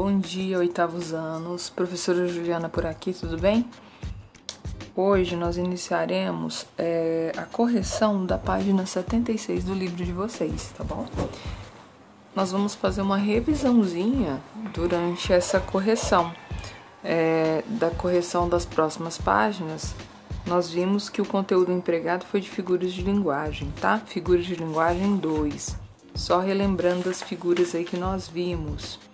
Bom dia, oitavos anos. Professora Juliana por aqui, tudo bem? Hoje nós iniciaremos é, a correção da página 76 do livro de vocês, tá bom? Nós vamos fazer uma revisãozinha durante essa correção. É, da correção das próximas páginas, nós vimos que o conteúdo empregado foi de figuras de linguagem, tá? Figuras de linguagem 2. Só relembrando as figuras aí que nós vimos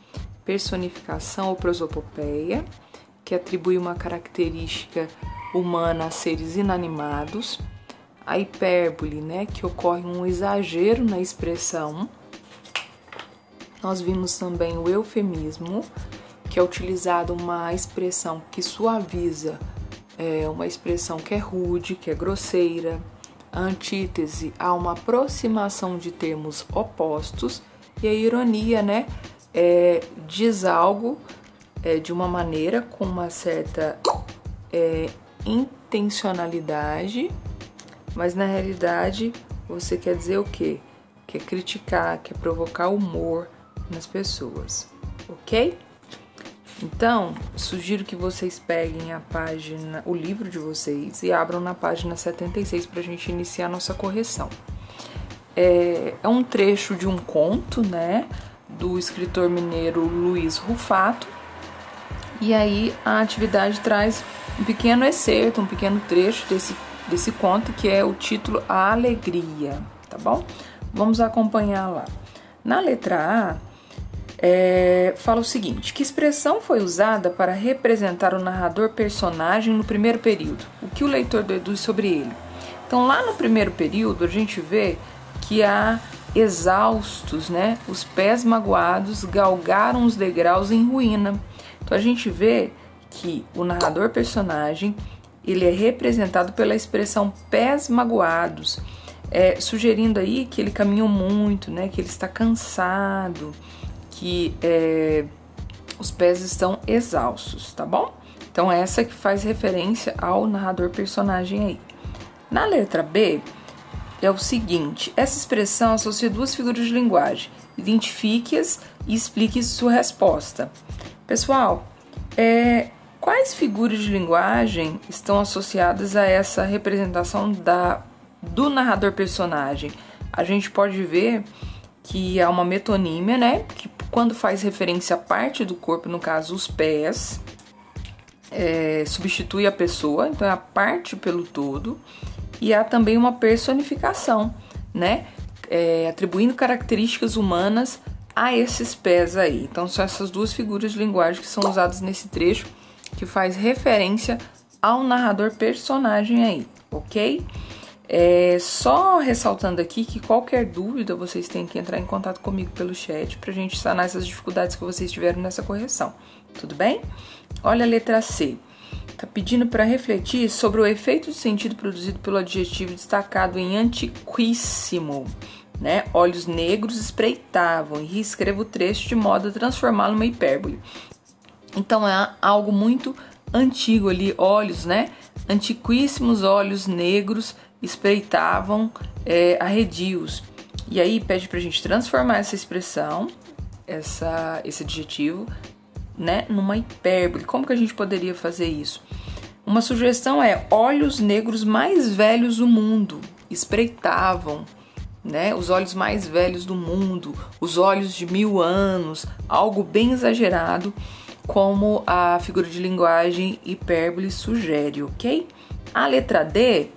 personificação ou prosopopeia, que atribui uma característica humana a seres inanimados, a hipérbole, né, que ocorre um exagero na expressão. Nós vimos também o eufemismo, que é utilizado uma expressão que suaviza é, uma expressão que é rude, que é grosseira. A antítese há uma aproximação de termos opostos e a ironia, né, é, diz algo é, de uma maneira com uma certa é, intencionalidade, mas na realidade você quer dizer o quê? Quer criticar, quer provocar humor nas pessoas, ok? Então, sugiro que vocês peguem a página, o livro de vocês e abram na página 76 para a gente iniciar a nossa correção. É, é um trecho de um conto, né? Do escritor mineiro Luiz Rufato. E aí a atividade traz um pequeno excerto, um pequeno trecho desse, desse conto que é o título A Alegria, tá bom? Vamos acompanhar lá. Na letra A, é, fala o seguinte: que expressão foi usada para representar o narrador personagem no primeiro período? O que o leitor deduz sobre ele? Então, lá no primeiro período, a gente vê que há exaustos, né? Os pés magoados galgaram os degraus em ruína. Então a gente vê que o narrador personagem ele é representado pela expressão pés magoados, é, sugerindo aí que ele caminhou muito, né? Que ele está cansado, que é, os pés estão exaustos, tá bom? Então essa que faz referência ao narrador personagem aí. Na letra B, é o seguinte: essa expressão associa duas figuras de linguagem. Identifique-as e explique sua resposta. Pessoal, é, quais figuras de linguagem estão associadas a essa representação da, do narrador personagem? A gente pode ver que há uma metonímia, né? Que quando faz referência a parte do corpo, no caso os pés, é, substitui a pessoa, então é a parte pelo todo e há também uma personificação, né? É, atribuindo características humanas a esses pés aí. Então são essas duas figuras de linguagem que são usadas nesse trecho que faz referência ao narrador personagem aí, ok? É, só ressaltando aqui que qualquer dúvida vocês têm que entrar em contato comigo pelo chat para a gente sanar essas dificuldades que vocês tiveram nessa correção, tudo bem? Olha a letra C. Está pedindo para refletir sobre o efeito de sentido produzido pelo adjetivo destacado em antiquíssimo. Né? Olhos negros espreitavam e reescreva o trecho de modo a transformá-lo numa hipérbole. Então é algo muito antigo ali, olhos, né? Antiquíssimos olhos negros espreitavam é, arredios. E aí pede para a gente transformar essa expressão, essa, esse adjetivo, né, numa hipérbole. Como que a gente poderia fazer isso? Uma sugestão é: olhos negros mais velhos do mundo espreitavam, né, os olhos mais velhos do mundo, os olhos de mil anos, algo bem exagerado, como a figura de linguagem hipérbole sugere, ok? A letra D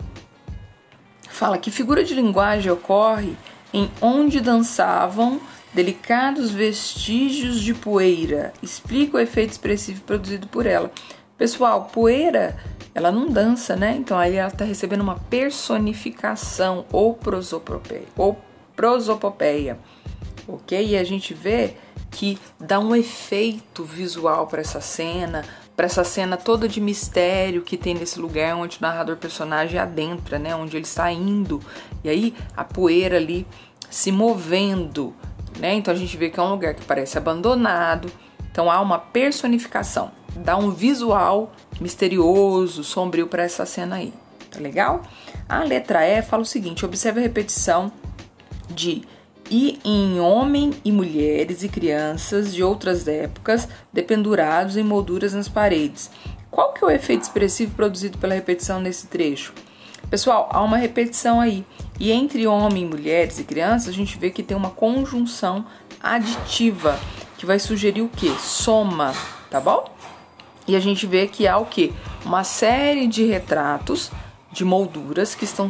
fala que figura de linguagem ocorre em onde dançavam delicados vestígios de poeira. Explica o efeito expressivo produzido por ela. Pessoal, poeira, ela não dança, né? Então aí ela está recebendo uma personificação ou prosopopeia, ou prosopopeia, ok? E a gente vê que dá um efeito visual para essa cena, para essa cena toda de mistério que tem nesse lugar onde o narrador personagem adentra, né? Onde ele está indo. E aí a poeira ali se movendo, né? Então a gente vê que é um lugar que parece abandonado. Então há uma personificação, dá um visual misterioso, sombrio para essa cena aí. Tá legal? A letra E fala o seguinte: observe a repetição de e em homem e mulheres e crianças de outras épocas dependurados em molduras nas paredes. Qual que é o efeito expressivo produzido pela repetição nesse trecho? Pessoal, há uma repetição aí. E entre homem, mulheres e crianças, a gente vê que tem uma conjunção aditiva que vai sugerir o que? Soma, tá bom? E a gente vê que há o que? Uma série de retratos de molduras que estão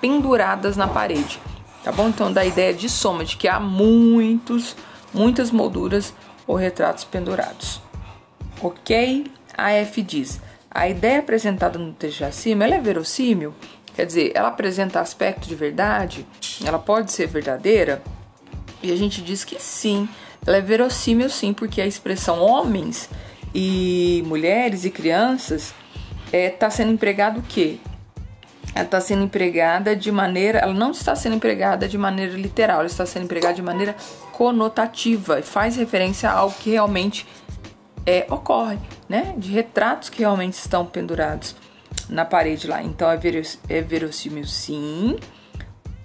penduradas na parede, tá bom? Então dá a ideia de soma, de que há muitos, muitas molduras ou retratos pendurados. Ok? A F diz: a ideia apresentada no texto acima ela é verossímil? Quer dizer, ela apresenta aspecto de verdade? Ela pode ser verdadeira? E a gente diz que sim, ela é verossímil sim, porque a expressão homens e mulheres e crianças está é, tá sendo empregado o quê? Ela está sendo empregada de maneira. Ela não está sendo empregada de maneira literal, ela está sendo empregada de maneira conotativa e faz referência a algo que realmente é, ocorre, né? De retratos que realmente estão pendurados na parede lá. Então é, veross é verossímil sim,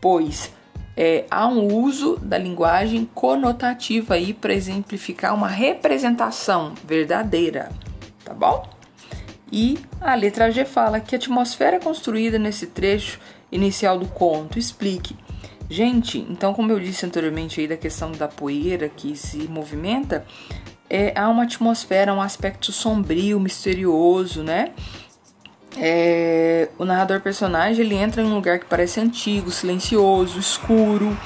pois é, há um uso da linguagem conotativa aí para exemplificar uma representação verdadeira, tá bom? E a letra G fala que a atmosfera construída nesse trecho inicial do conto explique. Gente, então como eu disse anteriormente aí da questão da poeira que se movimenta, é, há uma atmosfera, um aspecto sombrio, misterioso, né? É, o narrador personagem ele entra em um lugar que parece antigo, silencioso, escuro,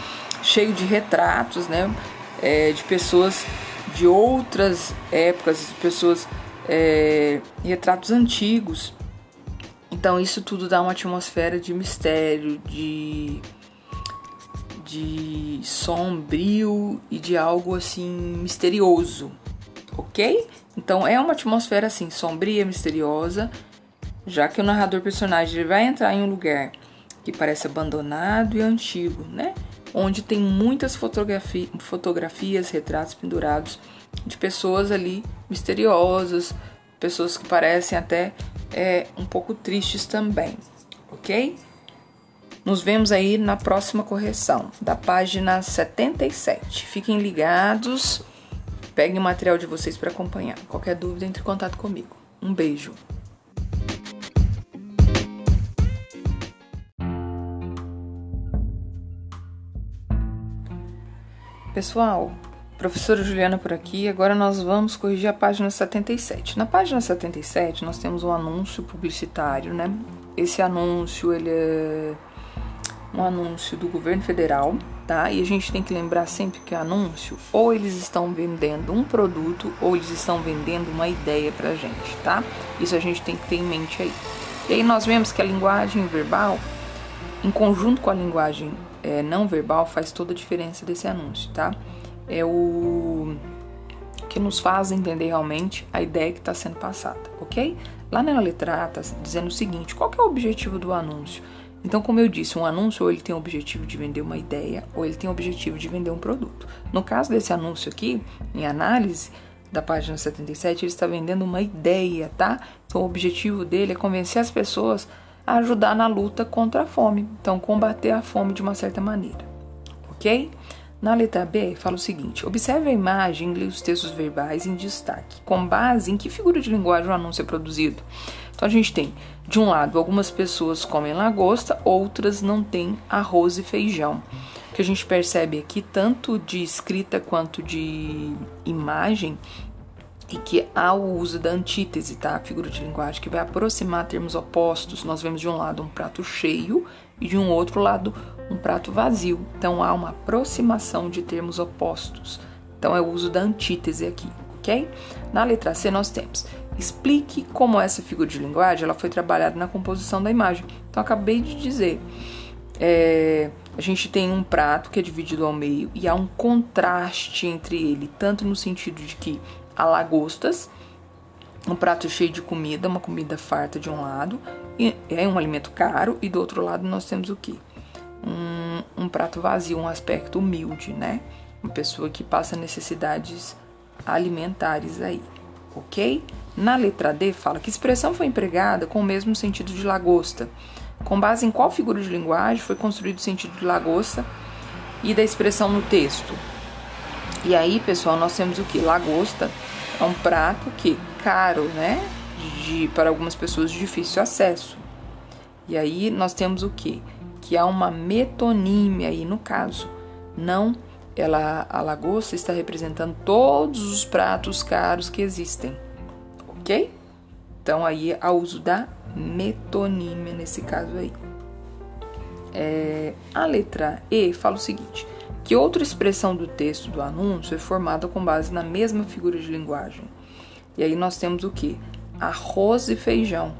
cheio de retratos, né? É, de pessoas de outras épocas, de pessoas é, retratos antigos. Então isso tudo dá uma atmosfera de mistério, de de sombrio e de algo assim misterioso, ok? Então é uma atmosfera assim sombria, misteriosa, já que o narrador personagem ele vai entrar em um lugar que parece abandonado e antigo, né? Onde tem muitas fotografi fotografias, retratos pendurados de pessoas ali misteriosas, pessoas que parecem até é, um pouco tristes também, ok? Nos vemos aí na próxima correção, da página 77. Fiquem ligados, peguem o material de vocês para acompanhar. Qualquer dúvida, entre em contato comigo. Um beijo. Pessoal, professora Juliana por aqui. Agora nós vamos corrigir a página 77. Na página 77 nós temos um anúncio publicitário, né? Esse anúncio ele é um anúncio do governo federal, tá? E a gente tem que lembrar sempre que anúncio ou eles estão vendendo um produto ou eles estão vendendo uma ideia pra gente, tá? Isso a gente tem que ter em mente aí. E aí nós vemos que a linguagem verbal, em conjunto com a linguagem é, não verbal, faz toda a diferença desse anúncio, tá? É o que nos faz entender realmente a ideia que está sendo passada, ok? Lá na letra A está dizendo o seguinte: qual é o objetivo do anúncio? Então, como eu disse, um anúncio ou ele tem o objetivo de vender uma ideia ou ele tem o objetivo de vender um produto. No caso desse anúncio aqui, em análise da página 77, ele está vendendo uma ideia, tá? Então, o objetivo dele é convencer as pessoas a ajudar na luta contra a fome. Então, combater a fome de uma certa maneira, ok? Na letra B, fala o seguinte: observe a imagem e leia os textos verbais em destaque. Com base em que figura de linguagem o anúncio é produzido? Então a gente tem, de um lado, algumas pessoas comem lagosta, outras não têm arroz e feijão. O que a gente percebe aqui, tanto de escrita quanto de imagem, e que há o uso da antítese, tá? A figura de linguagem que vai aproximar termos opostos. Nós vemos de um lado um prato cheio e de um outro lado um prato vazio. Então há uma aproximação de termos opostos. Então é o uso da antítese aqui, ok? Na letra C nós temos explique como essa figura de linguagem ela foi trabalhada na composição da imagem. Então acabei de dizer, é, a gente tem um prato que é dividido ao meio e há um contraste entre ele, tanto no sentido de que há lagostas, um prato cheio de comida, uma comida farta de um lado, e é um alimento caro, e do outro lado nós temos o que? Um, um prato vazio, um aspecto humilde, né? Uma pessoa que passa necessidades alimentares aí, ok? Na letra D fala que expressão foi empregada com o mesmo sentido de lagosta. Com base em qual figura de linguagem foi construído o sentido de lagosta E da expressão no texto. E aí, pessoal, nós temos o que? Lagosta é um prato que caro, né? De, para algumas pessoas de difícil acesso. E aí nós temos o que? Que há uma metonímia aí no caso. Não, ela, a lagosta está representando todos os pratos caros que existem, ok? Então aí há uso da metonímia nesse caso aí. É, a letra E fala o seguinte: que outra expressão do texto do anúncio é formada com base na mesma figura de linguagem. E aí nós temos o que? Arroz e feijão,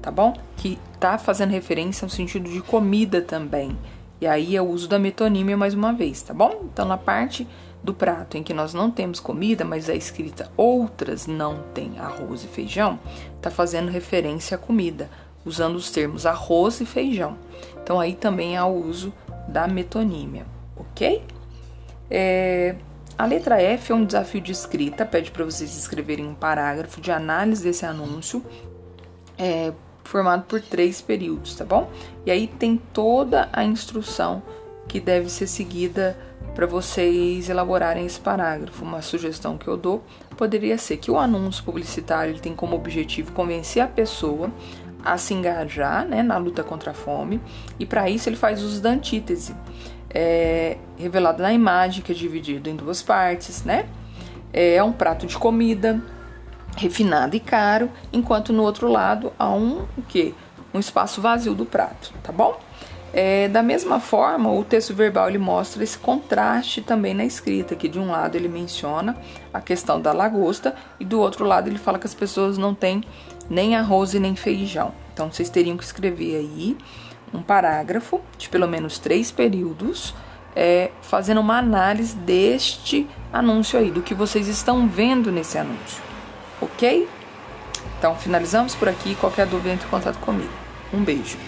tá bom? Que tá fazendo referência ao sentido de comida também. E aí é o uso da metonímia mais uma vez, tá bom? Então na parte do prato em que nós não temos comida, mas é escrita outras não tem arroz e feijão, tá fazendo referência à comida, usando os termos arroz e feijão. Então aí também há o uso da metonímia, ok? É, a letra F é um desafio de escrita, pede para vocês escreverem um parágrafo de análise desse anúncio. É, formado por três períodos, tá bom? E aí tem toda a instrução que deve ser seguida para vocês elaborarem esse parágrafo. Uma sugestão que eu dou poderia ser que o anúncio publicitário tem como objetivo convencer a pessoa a se engajar né, na luta contra a fome, e para isso ele faz uso da antítese, é, revelada na imagem, que é dividido em duas partes, né? É um prato de comida refinado e caro, enquanto no outro lado há um o quê? Um espaço vazio do prato, tá bom? É, da mesma forma, o texto verbal ele mostra esse contraste também na escrita, que de um lado ele menciona a questão da lagosta e do outro lado ele fala que as pessoas não têm nem arroz e nem feijão. Então vocês teriam que escrever aí um parágrafo de pelo menos três períodos, é, fazendo uma análise deste anúncio aí, do que vocês estão vendo nesse anúncio ok? Então finalizamos por aqui. Qualquer dúvida, entre em contato comigo. Um beijo.